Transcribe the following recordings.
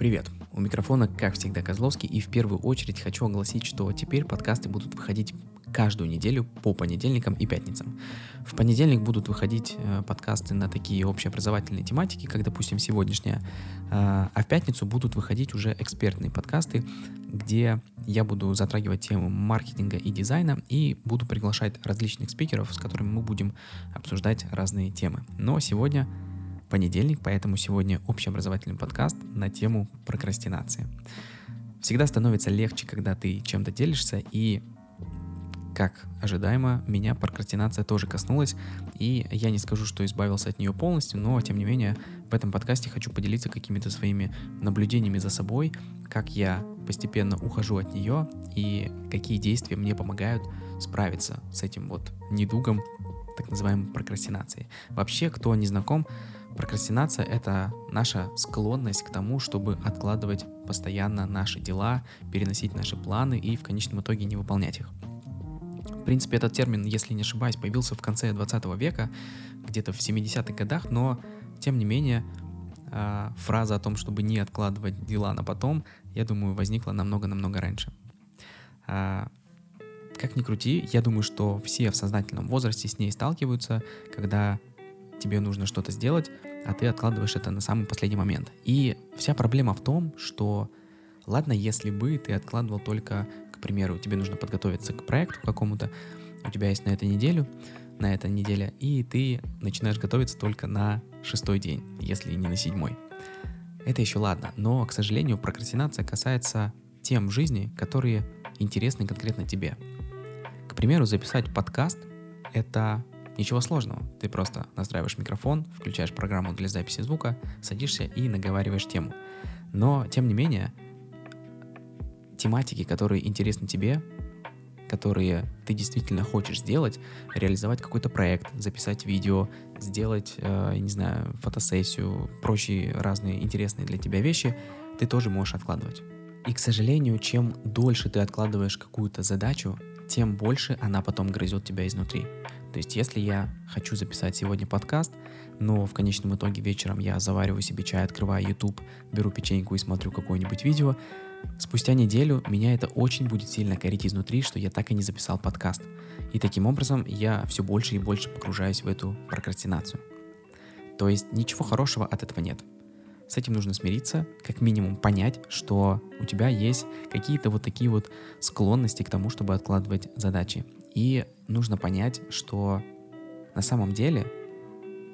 Привет! У микрофона, как всегда, Козловский, и в первую очередь хочу огласить, что теперь подкасты будут выходить каждую неделю по понедельникам и пятницам. В понедельник будут выходить э, подкасты на такие общеобразовательные тематики, как, допустим, сегодняшняя, э, а в пятницу будут выходить уже экспертные подкасты, где я буду затрагивать тему маркетинга и дизайна и буду приглашать различных спикеров, с которыми мы будем обсуждать разные темы. Но сегодня понедельник, поэтому сегодня общеобразовательный подкаст на тему прокрастинации. Всегда становится легче, когда ты чем-то делишься, и, как ожидаемо, меня прокрастинация тоже коснулась, и я не скажу, что избавился от нее полностью, но, тем не менее, в этом подкасте хочу поделиться какими-то своими наблюдениями за собой, как я постепенно ухожу от нее, и какие действия мне помогают справиться с этим вот недугом, так называемой прокрастинацией. Вообще, кто не знаком, Прокрастинация — это наша склонность к тому, чтобы откладывать постоянно наши дела, переносить наши планы и в конечном итоге не выполнять их. В принципе, этот термин, если не ошибаюсь, появился в конце 20 века, где-то в 70-х годах, но, тем не менее, а, фраза о том, чтобы не откладывать дела на потом, я думаю, возникла намного-намного раньше. А, как ни крути, я думаю, что все в сознательном возрасте с ней сталкиваются, когда тебе нужно что-то сделать, а ты откладываешь это на самый последний момент. И вся проблема в том, что ладно, если бы ты откладывал только, к примеру, тебе нужно подготовиться к проекту какому-то, у тебя есть на эту неделю, на этой неделе, и ты начинаешь готовиться только на шестой день, если не на седьмой. Это еще ладно, но, к сожалению, прокрастинация касается тем в жизни, которые интересны конкретно тебе. К примеру, записать подкаст — это Ничего сложного, ты просто настраиваешь микрофон, включаешь программу для записи звука, садишься и наговариваешь тему. Но, тем не менее, тематики, которые интересны тебе, которые ты действительно хочешь сделать, реализовать какой-то проект, записать видео, сделать, э, не знаю, фотосессию, прочие разные интересные для тебя вещи, ты тоже можешь откладывать. И, к сожалению, чем дольше ты откладываешь какую-то задачу, тем больше она потом грызет тебя изнутри. То есть, если я хочу записать сегодня подкаст, но в конечном итоге вечером я завариваю себе чай, открываю YouTube, беру печеньку и смотрю какое-нибудь видео, спустя неделю меня это очень будет сильно корить изнутри, что я так и не записал подкаст. И таким образом я все больше и больше погружаюсь в эту прокрастинацию. То есть ничего хорошего от этого нет. С этим нужно смириться, как минимум понять, что у тебя есть какие-то вот такие вот склонности к тому, чтобы откладывать задачи. И нужно понять, что на самом деле,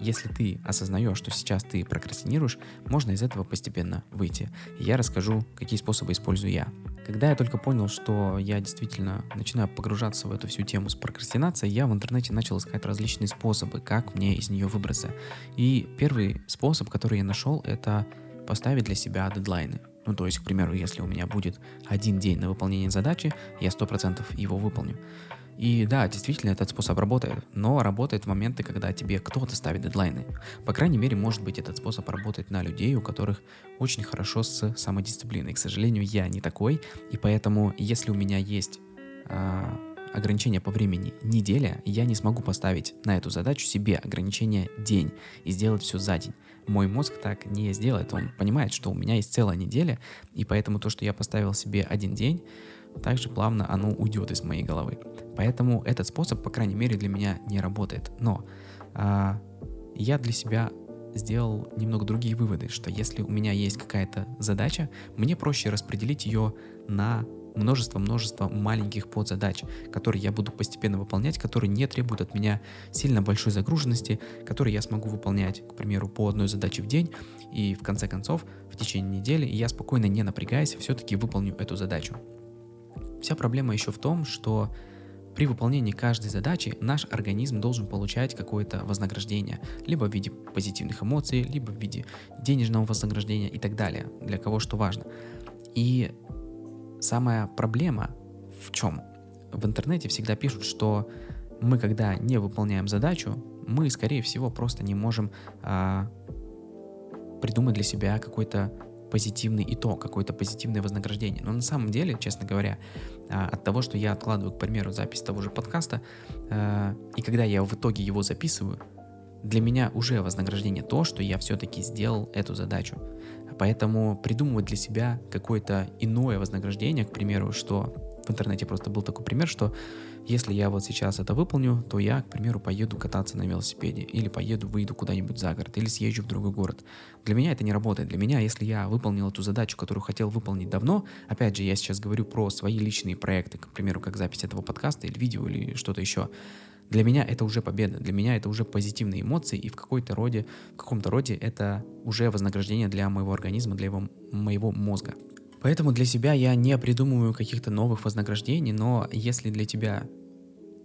если ты осознаешь, что сейчас ты прокрастинируешь, можно из этого постепенно выйти. И я расскажу, какие способы использую я. Когда я только понял, что я действительно начинаю погружаться в эту всю тему с прокрастинацией, я в интернете начал искать различные способы, как мне из нее выбраться. И первый способ, который я нашел, это поставить для себя дедлайны. Ну, то есть, к примеру, если у меня будет один день на выполнение задачи, я 100% его выполню. И да, действительно, этот способ работает, но работает в моменты, когда тебе кто-то ставит дедлайны. По крайней мере, может быть, этот способ работает на людей, у которых очень хорошо с самодисциплиной. К сожалению, я не такой, и поэтому, если у меня есть э, ограничение по времени неделя, я не смогу поставить на эту задачу себе ограничение день и сделать все за день. Мой мозг так не сделает, он понимает, что у меня есть целая неделя, и поэтому то, что я поставил себе один день, также плавно оно уйдет из моей головы. Поэтому этот способ, по крайней мере, для меня не работает. Но а, я для себя сделал немного другие выводы, что если у меня есть какая-то задача, мне проще распределить ее на множество-множество маленьких подзадач, которые я буду постепенно выполнять, которые не требуют от меня сильно большой загруженности, которые я смогу выполнять, к примеру, по одной задаче в день, и в конце концов, в течение недели я спокойно, не напрягаясь, все-таки выполню эту задачу. Вся проблема еще в том, что при выполнении каждой задачи наш организм должен получать какое-то вознаграждение, либо в виде позитивных эмоций, либо в виде денежного вознаграждения и так далее, для кого что важно. И самая проблема в чем? В интернете всегда пишут, что мы, когда не выполняем задачу, мы, скорее всего, просто не можем а, придумать для себя какой-то позитивный итог, какое-то позитивное вознаграждение. Но на самом деле, честно говоря, а, от того, что я откладываю, к примеру, запись того же подкаста, а, и когда я в итоге его записываю, для меня уже вознаграждение то, что я все-таки сделал эту задачу. Поэтому придумывать для себя какое-то иное вознаграждение, к примеру, что в интернете просто был такой пример, что если я вот сейчас это выполню, то я, к примеру, поеду кататься на велосипеде, или поеду, выйду куда-нибудь за город, или съезжу в другой город. Для меня это не работает. Для меня, если я выполнил эту задачу, которую хотел выполнить давно, опять же, я сейчас говорю про свои личные проекты, к примеру, как запись этого подкаста или видео, или что-то еще, для меня это уже победа, для меня это уже позитивные эмоции, и в какой-то роде, в каком-то роде это уже вознаграждение для моего организма, для его, моего мозга. Поэтому для себя я не придумываю каких-то новых вознаграждений, но если для тебя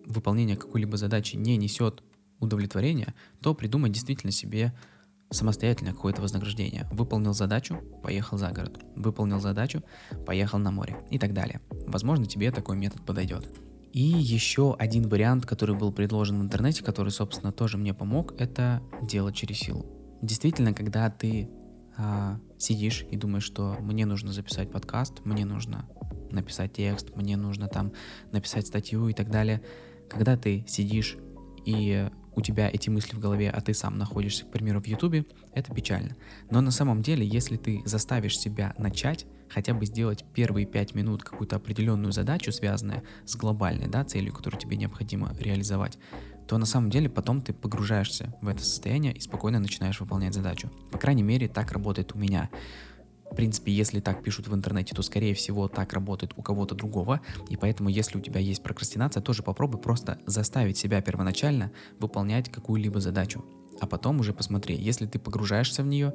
выполнение какой-либо задачи не несет удовлетворения, то придумай действительно себе самостоятельно какое-то вознаграждение. Выполнил задачу, поехал за город. Выполнил задачу, поехал на море и так далее. Возможно, тебе такой метод подойдет. И еще один вариант, который был предложен в интернете, который, собственно, тоже мне помог, это делать через силу. Действительно, когда ты а, сидишь и думаешь, что мне нужно записать подкаст, мне нужно написать текст, мне нужно там написать статью и так далее, когда ты сидишь и у тебя эти мысли в голове, а ты сам находишься, к примеру, в Ютубе, это печально. Но на самом деле, если ты заставишь себя начать, хотя бы сделать первые пять минут какую-то определенную задачу, связанную с глобальной да, целью, которую тебе необходимо реализовать, то на самом деле потом ты погружаешься в это состояние и спокойно начинаешь выполнять задачу. По крайней мере, так работает у меня. В принципе, если так пишут в интернете, то, скорее всего, так работает у кого-то другого. И поэтому, если у тебя есть прокрастинация, тоже попробуй просто заставить себя первоначально выполнять какую-либо задачу. А потом уже посмотри, если ты погружаешься в нее,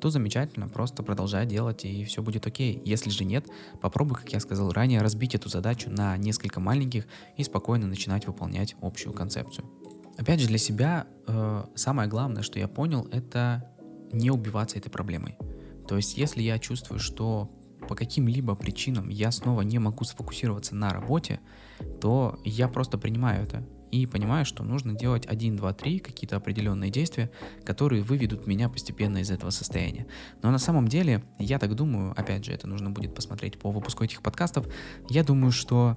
то замечательно, просто продолжай делать, и все будет окей. Если же нет, попробуй, как я сказал ранее, разбить эту задачу на несколько маленьких и спокойно начинать выполнять общую концепцию. Опять же, для себя э, самое главное, что я понял, это не убиваться этой проблемой. То есть, если я чувствую, что по каким-либо причинам я снова не могу сфокусироваться на работе, то я просто принимаю это и понимаю, что нужно делать 1, 2, 3, какие-то определенные действия, которые выведут меня постепенно из этого состояния. Но на самом деле, я так думаю, опять же, это нужно будет посмотреть по выпуску этих подкастов, я думаю, что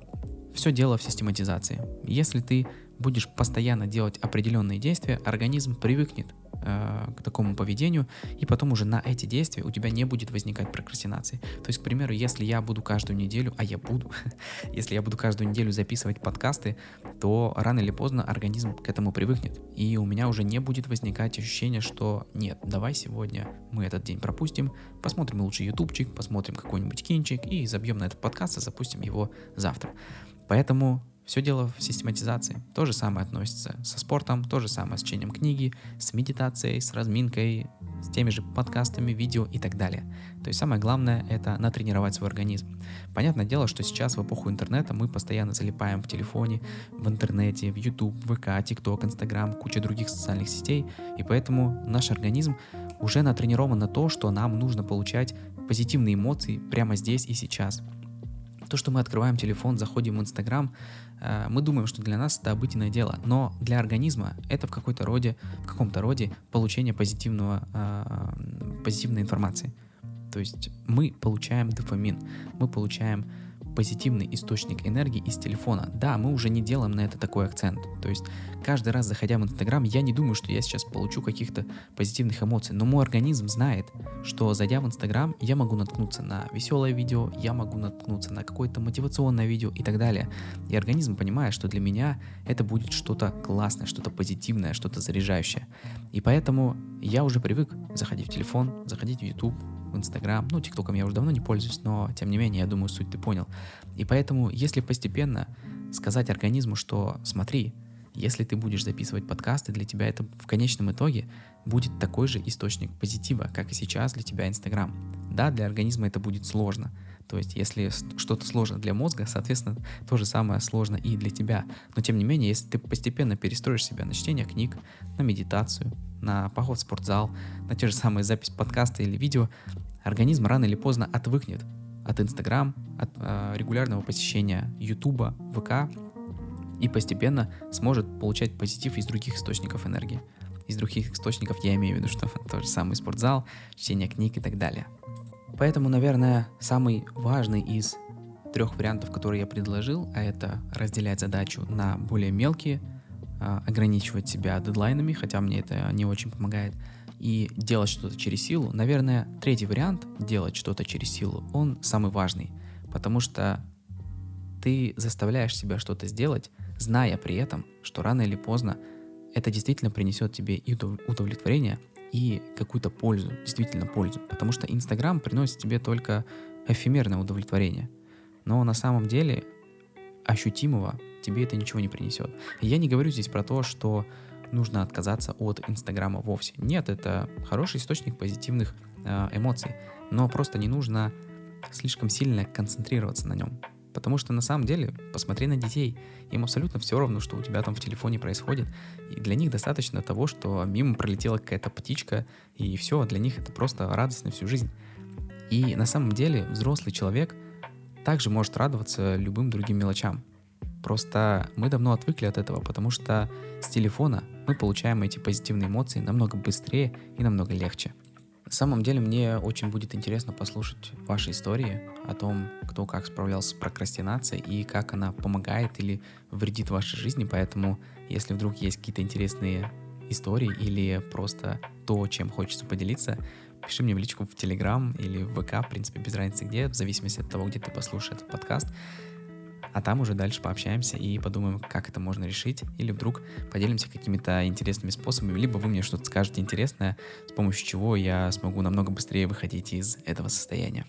все дело в систематизации. Если ты будешь постоянно делать определенные действия, организм привыкнет э, к такому поведению, и потом уже на эти действия у тебя не будет возникать прокрастинации. То есть, к примеру, если я буду каждую неделю, а я буду, если я буду каждую неделю записывать подкасты, то рано или поздно организм к этому привыкнет, и у меня уже не будет возникать ощущение, что нет, давай сегодня мы этот день пропустим, посмотрим лучше ютубчик, посмотрим какой-нибудь кинчик и забьем на этот подкаст и запустим его завтра. Поэтому все дело в систематизации. То же самое относится со спортом, то же самое с чтением книги, с медитацией, с разминкой, с теми же подкастами, видео и так далее. То есть самое главное это натренировать свой организм. Понятное дело, что сейчас в эпоху интернета мы постоянно залипаем в телефоне, в интернете, в YouTube, ВК, ТикТок, Инстаграм, куча других социальных сетей, и поэтому наш организм уже натренирован на то, что нам нужно получать позитивные эмоции прямо здесь и сейчас. То, что мы открываем телефон, заходим в Инстаграм, Э, мы думаем, что для нас это обыденное дело, но для организма это в какой-то роде, в каком-то роде получение позитивного, э, позитивной информации. То есть мы получаем дофамин, мы получаем позитивный источник энергии из телефона. Да, мы уже не делаем на это такой акцент. То есть каждый раз, заходя в Инстаграм, я не думаю, что я сейчас получу каких-то позитивных эмоций, но мой организм знает, что зайдя в Инстаграм, я могу наткнуться на веселое видео, я могу наткнуться на какое-то мотивационное видео и так далее. И организм понимает, что для меня это будет что-то классное, что-то позитивное, что-то заряжающее. И поэтому я уже привык заходить в телефон, заходить в YouTube, в Инстаграм. Ну, ТикТоком я уже давно не пользуюсь, но тем не менее, я думаю, суть ты понял. И поэтому, если постепенно сказать организму, что смотри, если ты будешь записывать подкасты, для тебя это в конечном итоге будет такой же источник позитива, как и сейчас для тебя Инстаграм. Да, для организма это будет сложно. То есть, если что-то сложно для мозга, соответственно, то же самое сложно и для тебя. Но тем не менее, если ты постепенно перестроишь себя на чтение книг, на медитацию, на поход в спортзал, на те же самые запись подкаста или видео, организм рано или поздно отвыкнет от Инстаграм, от э, регулярного посещения Ютуба, ВК и постепенно сможет получать позитив из других источников энергии. Из других источников я имею в виду, что тот же самый спортзал, чтение книг и так далее. Поэтому, наверное, самый важный из трех вариантов, которые я предложил, а это разделять задачу на более мелкие, ограничивать себя дедлайнами, хотя мне это не очень помогает, и делать что-то через силу, наверное, третий вариант делать что-то через силу, он самый важный, потому что ты заставляешь себя что-то сделать, зная при этом, что рано или поздно это действительно принесет тебе и удовлетворение, и какую-то пользу, действительно пользу. Потому что Инстаграм приносит тебе только эфемерное удовлетворение. Но на самом деле ощутимого тебе это ничего не принесет. Я не говорю здесь про то, что нужно отказаться от Инстаграма вовсе. Нет, это хороший источник позитивных э, эмоций, но просто не нужно слишком сильно концентрироваться на нем. Потому что на самом деле, посмотри на детей, им абсолютно все равно, что у тебя там в телефоне происходит. И для них достаточно того, что мимо пролетела какая-то птичка, и все, для них это просто радость на всю жизнь. И на самом деле взрослый человек также может радоваться любым другим мелочам. Просто мы давно отвыкли от этого, потому что с телефона мы получаем эти позитивные эмоции намного быстрее и намного легче. На самом деле мне очень будет интересно послушать ваши истории о том, кто как справлялся с прокрастинацией и как она помогает или вредит вашей жизни. Поэтому, если вдруг есть какие-то интересные истории или просто то, чем хочется поделиться, пиши мне в личку в Телеграм или в ВК, в принципе, без разницы где, в зависимости от того, где ты послушаешь этот подкаст. А там уже дальше пообщаемся и подумаем, как это можно решить. Или вдруг поделимся какими-то интересными способами. Либо вы мне что-то скажете интересное, с помощью чего я смогу намного быстрее выходить из этого состояния.